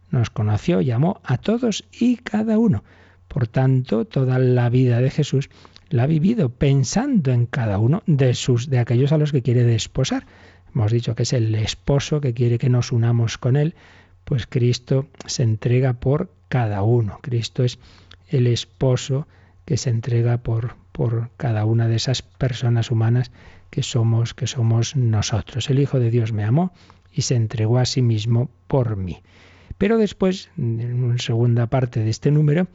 nos conoció y amó a todos y cada uno. Por tanto, toda la vida de Jesús la ha vivido pensando en cada uno de sus de aquellos a los que quiere desposar. Hemos dicho que es el esposo que quiere que nos unamos con él, pues Cristo se entrega por cada uno. Cristo es el esposo que se entrega por, por cada una de esas personas humanas que somos, que somos nosotros. El Hijo de Dios me amó y se entregó a sí mismo por mí. Pero después, en una segunda parte de este número,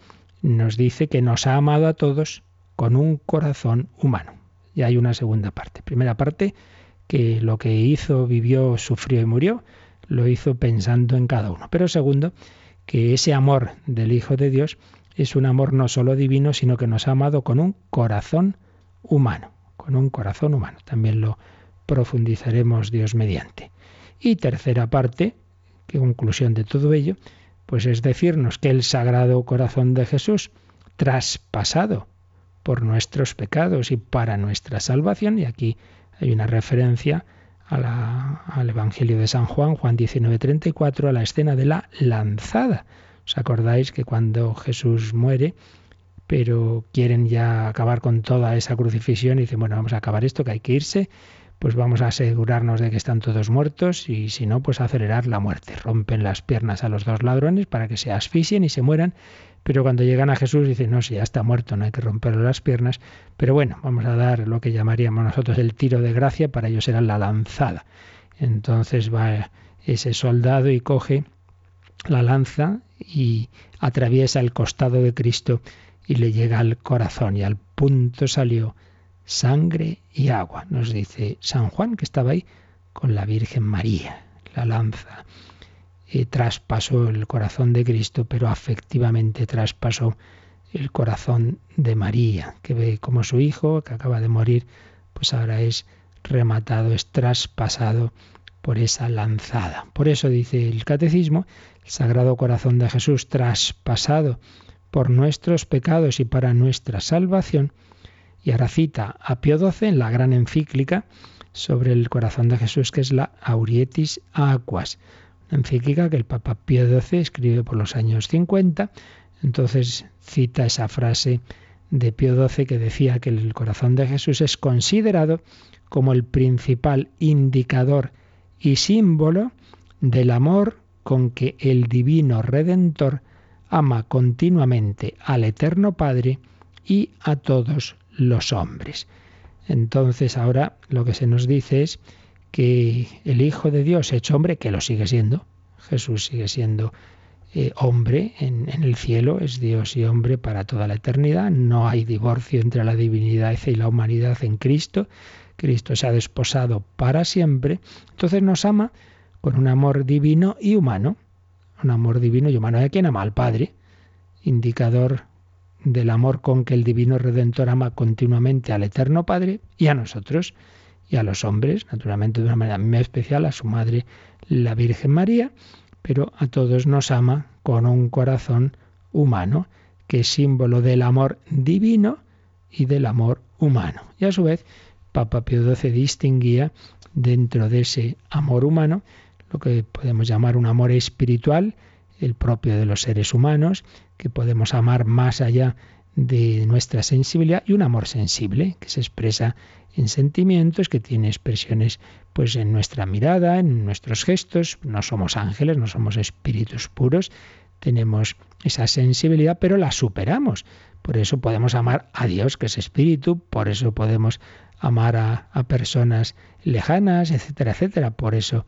nos dice que nos ha amado a todos con un corazón humano. Y hay una segunda parte. Primera parte, que lo que hizo, vivió, sufrió y murió, lo hizo pensando en cada uno. Pero segundo, que ese amor del Hijo de Dios es un amor no solo divino, sino que nos ha amado con un corazón humano, con un corazón humano. También lo profundizaremos Dios mediante. Y tercera parte, que conclusión de todo ello, pues es decirnos que el Sagrado Corazón de Jesús, traspasado por nuestros pecados y para nuestra salvación, y aquí hay una referencia al Evangelio de San Juan, Juan 19:34, a la escena de la lanzada. ¿Os acordáis que cuando Jesús muere, pero quieren ya acabar con toda esa crucifixión y dicen, bueno, vamos a acabar esto, que hay que irse, pues vamos a asegurarnos de que están todos muertos y si no, pues acelerar la muerte. Rompen las piernas a los dos ladrones para que se asfixien y se mueran, pero cuando llegan a Jesús dicen, no, si ya está muerto, no hay que romperle las piernas, pero bueno, vamos a dar lo que llamaríamos nosotros el tiro de gracia, para ellos era la lanzada. Entonces va ese soldado y coge la lanza y atraviesa el costado de Cristo y le llega al corazón y al punto salió sangre y agua, nos dice San Juan, que estaba ahí con la Virgen María. La lanza eh, traspasó el corazón de Cristo, pero afectivamente traspasó el corazón de María, que ve como su hijo, que acaba de morir, pues ahora es rematado, es traspasado por esa lanzada. Por eso dice el catecismo, el Sagrado Corazón de Jesús traspasado por nuestros pecados y para nuestra salvación, y ahora cita a Pío XII en la gran encíclica sobre el corazón de Jesús, que es la Aurietis Aquas, una encíclica que el Papa Pío XII escribe por los años 50. Entonces cita esa frase de Pío XII que decía que el corazón de Jesús es considerado como el principal indicador y símbolo del amor con que el divino Redentor ama continuamente al Eterno Padre y a todos los hombres. Entonces ahora lo que se nos dice es que el Hijo de Dios hecho hombre, que lo sigue siendo, Jesús sigue siendo eh, hombre en, en, el cielo, es Dios y hombre para toda la eternidad, no hay divorcio entre la divinidad y la humanidad en Cristo, Cristo se ha desposado para siempre, entonces nos ama con un amor divino y humano, un amor divino y humano. ¿Hay quien ama al Padre? Indicador del amor con que el Divino Redentor ama continuamente al Eterno Padre y a nosotros y a los hombres, naturalmente de una manera muy especial, a su madre, la Virgen María, pero a todos nos ama con un corazón humano, que es símbolo del amor divino y del amor humano. Y a su vez, Papa Pío XII distinguía dentro de ese amor humano lo que podemos llamar un amor espiritual, el propio de los seres humanos, que podemos amar más allá de nuestra sensibilidad y un amor sensible que se expresa en sentimientos, que tiene expresiones pues en nuestra mirada, en nuestros gestos, no somos ángeles, no somos espíritus puros, tenemos esa sensibilidad, pero la superamos. Por eso podemos amar a Dios, que es espíritu, por eso podemos amar a, a personas lejanas, etcétera, etcétera. Por eso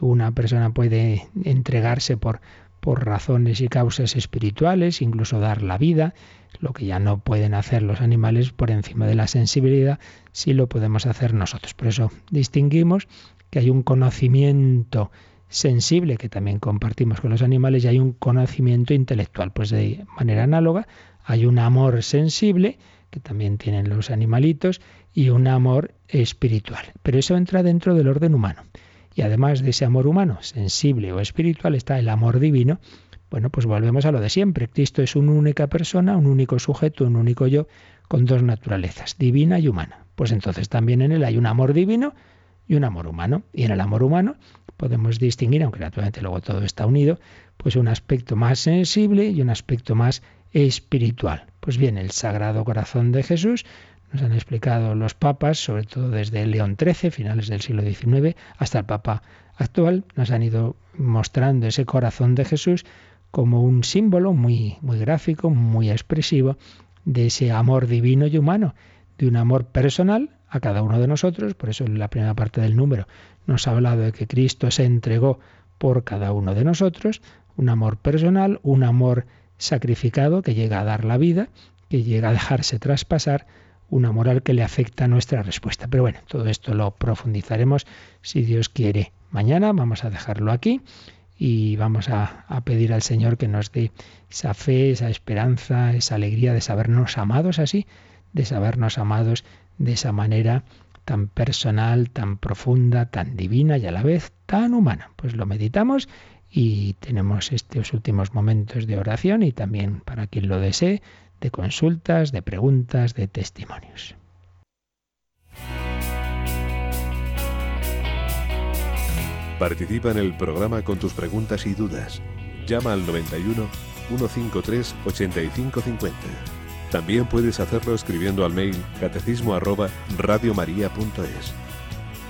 una persona puede entregarse por, por razones y causas espirituales, incluso dar la vida, lo que ya no pueden hacer los animales por encima de la sensibilidad, sí lo podemos hacer nosotros. Por eso distinguimos que hay un conocimiento sensible que también compartimos con los animales y hay un conocimiento intelectual. Pues de manera análoga hay un amor sensible que también tienen los animalitos y un amor espiritual. Pero eso entra dentro del orden humano. Y además de ese amor humano, sensible o espiritual, está el amor divino. Bueno, pues volvemos a lo de siempre. Cristo es una única persona, un único sujeto, un único yo, con dos naturalezas, divina y humana. Pues entonces también en él hay un amor divino y un amor humano. Y en el amor humano podemos distinguir, aunque naturalmente luego todo está unido, pues un aspecto más sensible y un aspecto más espiritual. Pues bien, el Sagrado Corazón de Jesús nos han explicado los papas, sobre todo desde León XIII, finales del siglo XIX, hasta el Papa actual, nos han ido mostrando ese corazón de Jesús como un símbolo muy, muy gráfico, muy expresivo de ese amor divino y humano, de un amor personal a cada uno de nosotros. Por eso en la primera parte del número nos ha hablado de que Cristo se entregó por cada uno de nosotros, un amor personal, un amor sacrificado que llega a dar la vida, que llega a dejarse traspasar una moral que le afecta a nuestra respuesta. Pero bueno, todo esto lo profundizaremos si Dios quiere. Mañana vamos a dejarlo aquí y vamos a, a, pedir al Señor que nos dé esa fe, esa esperanza, esa alegría de sabernos amados así, de sabernos amados de esa manera tan personal, tan profunda, tan divina y a la vez tan humana. Pues lo meditamos y tenemos estos últimos momentos de oración y también para quien lo desee de consultas, de preguntas, de testimonios. Participa en el programa con tus preguntas y dudas. Llama al 91 153 8550. También puedes hacerlo escribiendo al mail catecismo arroba radiomaria.es.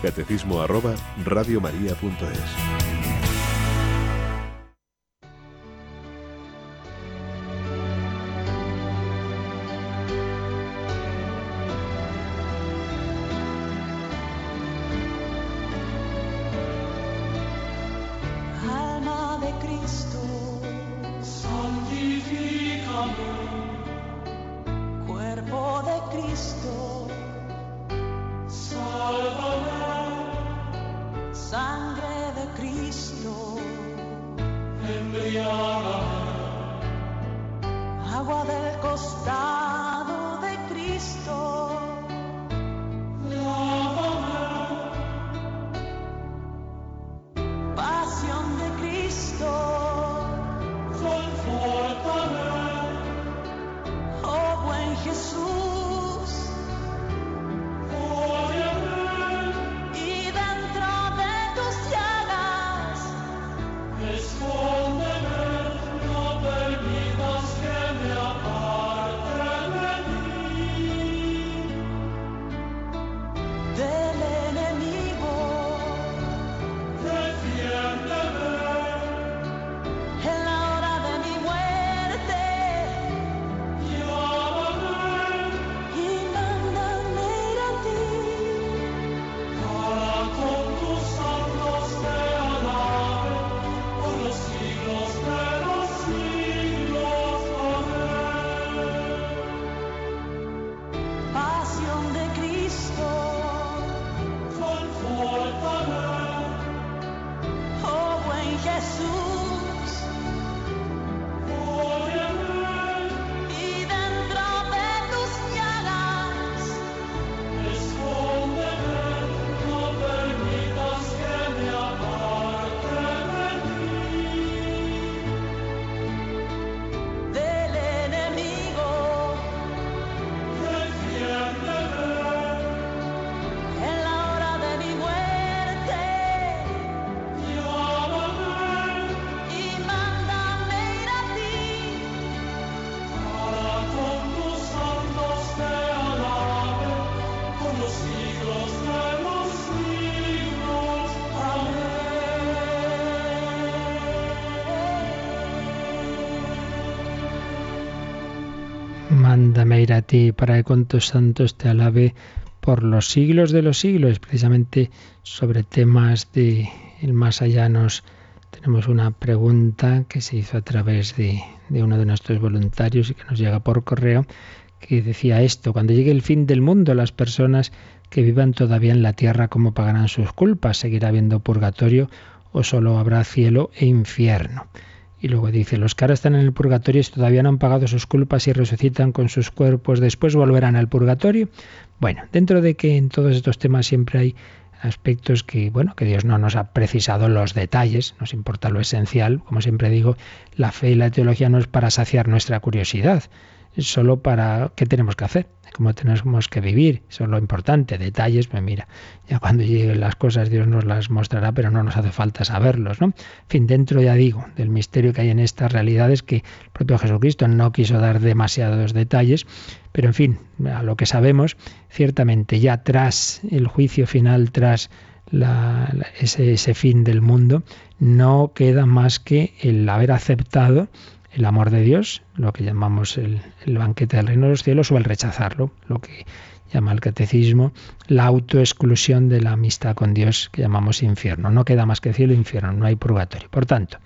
Catecismo arroba radiomaria.es. de Cristo. Santifícame. Cuerpo de Cristo. Sálvame. Sangre de Cristo. Embriágame. Agua del costado. Mándame ir a ti para que con tus santos te alabe por los siglos de los siglos. Precisamente sobre temas de el más allá nos Tenemos una pregunta que se hizo a través de, de uno de nuestros voluntarios y que nos llega por correo, que decía esto, cuando llegue el fin del mundo, las personas que vivan todavía en la tierra, ¿cómo pagarán sus culpas? ¿Seguirá habiendo purgatorio o solo habrá cielo e infierno? Y luego dice, los que ahora están en el purgatorio y todavía no han pagado sus culpas y resucitan con sus cuerpos, después volverán al purgatorio. Bueno, dentro de que en todos estos temas siempre hay aspectos que, bueno, que Dios no nos ha precisado los detalles, nos importa lo esencial, como siempre digo, la fe y la teología no es para saciar nuestra curiosidad, solo para qué tenemos que hacer cómo tenemos que vivir. Eso es lo importante. Detalles, pues mira, ya cuando lleguen las cosas Dios nos las mostrará, pero no nos hace falta saberlos, ¿no? En fin, dentro, ya digo, del misterio que hay en estas realidades que el propio Jesucristo no quiso dar demasiados detalles, pero en fin, a lo que sabemos, ciertamente ya tras el juicio final, tras ese, ese fin del mundo, no queda más que el haber aceptado el amor de Dios, lo que llamamos el, banquete del reino de los cielos, o el rechazarlo, lo que llama el catecismo, la autoexclusión de la amistad con Dios, que llamamos infierno. No queda más que cielo e infierno, no hay purgatorio. Por tanto,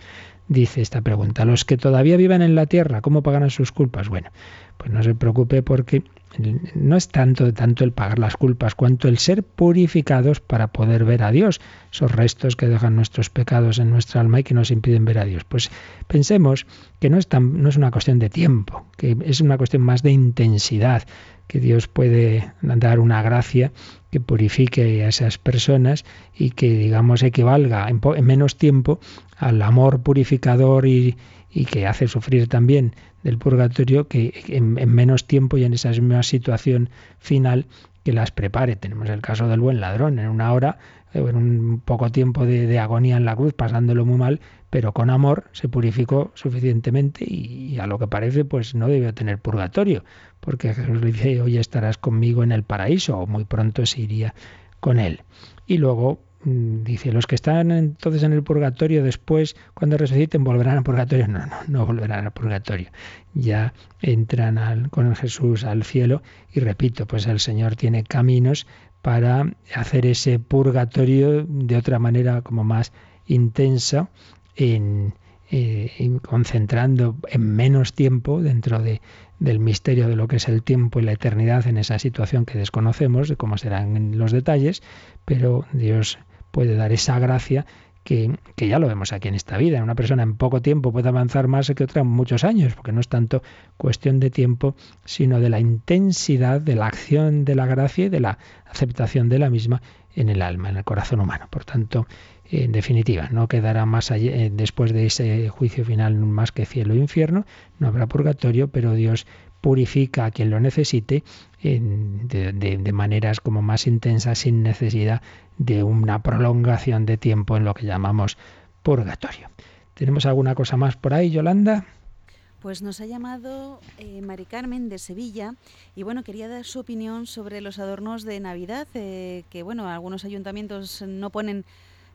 dice esta pregunta, los que todavía viven en la tierra, ¿cómo pagan sus culpas? Bueno, pues no se preocupe porque no es tanto, tanto el pagar las culpas, cuanto el ser purificados para poder ver a Dios, esos restos que dejan nuestros pecados en nuestra alma y que nos impiden ver a Dios. Pues pensemos que no es, tan, no es una cuestión de tiempo, que es una cuestión más de intensidad, que Dios puede dar una gracia que purifique a esas personas y que, digamos, equivalga en, en menos tiempo al amor purificador y, y que hace sufrir también del purgatorio que en, menos tiempo y en esa misma situación final que las prepare. Tenemos el caso del buen ladrón, en una hora, eh, en un poco tiempo de, agonía en la cruz, pasándolo muy mal, pero con amor se purificó suficientemente y, a lo que parece pues no debió tener purgatorio, porque Jesús le dice, hoy estarás conmigo en el paraíso, o muy pronto se iría con él. Y luego dice, los que están entonces en el purgatorio después, cuando resuciten, volverán al purgatorio. No, no, no volverán al purgatorio. Ya entran con el Jesús al cielo y repito, pues el Señor tiene caminos para hacer ese purgatorio de otra manera como más intensa, en, eh, concentrando en menos tiempo dentro de, del misterio de lo que es el tiempo y la eternidad en esa situación que desconocemos, de cómo serán los detalles, pero Dios puede dar esa gracia que, que, ya lo vemos aquí en esta vida. Una persona en poco tiempo puede avanzar más que otra en muchos años, porque no es tanto cuestión de tiempo, sino de la intensidad de la acción de la gracia y de la aceptación de la misma en el alma, en el corazón humano. Por tanto, en definitiva, no quedará más allá, eh, después de ese juicio final más que cielo e infierno, no habrá purgatorio, pero Dios purifica a quien lo necesite de, maneras como más intensas sin necesidad de una prolongación de tiempo en lo que llamamos purgatorio. ¿Tenemos alguna cosa más por ahí, Yolanda? Pues nos ha llamado eh, Mari Carmen de Sevilla y bueno, quería dar su opinión sobre los adornos de Navidad, eh, que bueno, algunos ayuntamientos no ponen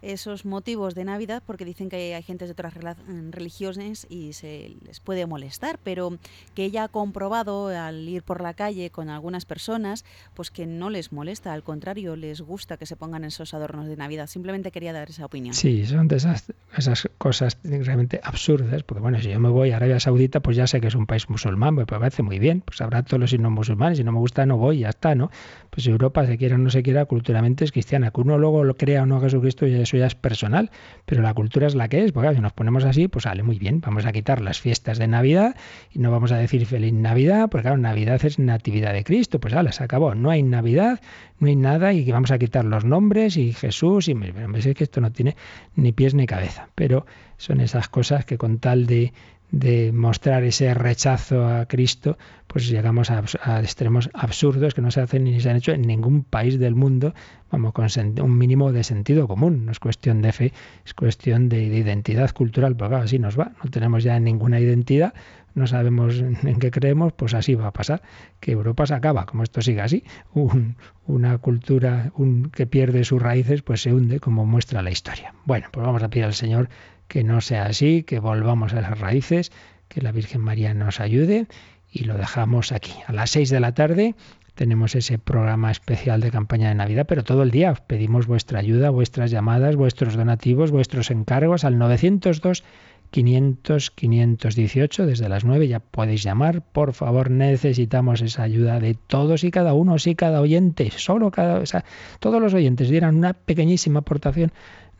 esos motivos de Navidad porque dicen que hay gente de otras mm, religiones y se les puede molestar, pero que ella ha comprobado al ir por la calle con algunas personas, pues que no les molesta, al contrario, les gusta que se pongan esos adornos de Navidad. Simplemente quería dar esa opinión. Sí, son de esas, cosas realmente absurdas, porque bueno, si yo me voy a Arabia Saudita, pues ya sé que es un país musulmán, me parece muy bien, pues habrá todos los no musulmanes, si no me gusta no voy, ya está, ¿no? Pues Europa, se quiera o no se quiera, culturalmente es cristiana, que uno luego lo crea o no a Jesucristo, y eso ya es personal, pero la cultura es la que es, porque si nos ponemos así, pues sale muy bien, vamos a quitar las fiestas de Navidad y no vamos a decir feliz Navidad, porque claro, Navidad es Natividad de Cristo, pues ya se acabó, no hay Navidad, no hay nada y vamos a quitar los nombres y Jesús y me parece que esto no tiene ni pies ni cabeza, pero son esas cosas que con tal de de mostrar ese rechazo a Cristo, pues llegamos a, extremos absurdos que no se hacen ni se han hecho en ningún país del mundo, vamos, con un mínimo de sentido común. No es cuestión de fe, es cuestión de, identidad cultural, porque así nos va. No tenemos ya ninguna identidad, no sabemos en qué creemos, pues así va a pasar, que Europa se acaba, como esto sigue así. una cultura que pierde sus raíces, pues se hunde, como muestra la historia. Bueno, pues vamos a pedir al Señor que no sea así, que volvamos a las raíces, que la Virgen María nos ayude y lo dejamos aquí. A las 6 de la tarde tenemos ese programa especial de campaña de Navidad, pero todo el día pedimos vuestra ayuda, vuestras llamadas, vuestros donativos, vuestros encargos al 902 500 518 desde las 9 ya podéis llamar, por favor, necesitamos esa ayuda de todos y cada uno, sí cada oyente, solo cada, todos los oyentes dieran una pequeñísima aportación,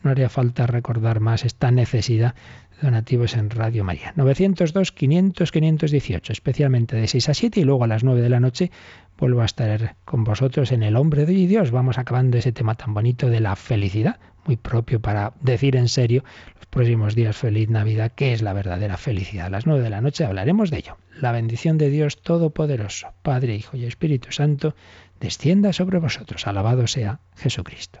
no haría falta recordar más esta necesidad donativos en Radio María. 902 500 518, especialmente de 6 a 7 y luego a las 9 de la noche vuelvo a estar con vosotros en El Hombre de Dios. Vamos acabando ese tema tan bonito de la felicidad, muy propio para decir en serio los próximos días feliz Navidad, qué es la verdadera felicidad. A las 9 de la noche hablaremos de ello. La bendición de Dios Todopoderoso, Padre, Hijo y Espíritu Santo, descienda sobre vosotros. Alabado sea Jesucristo.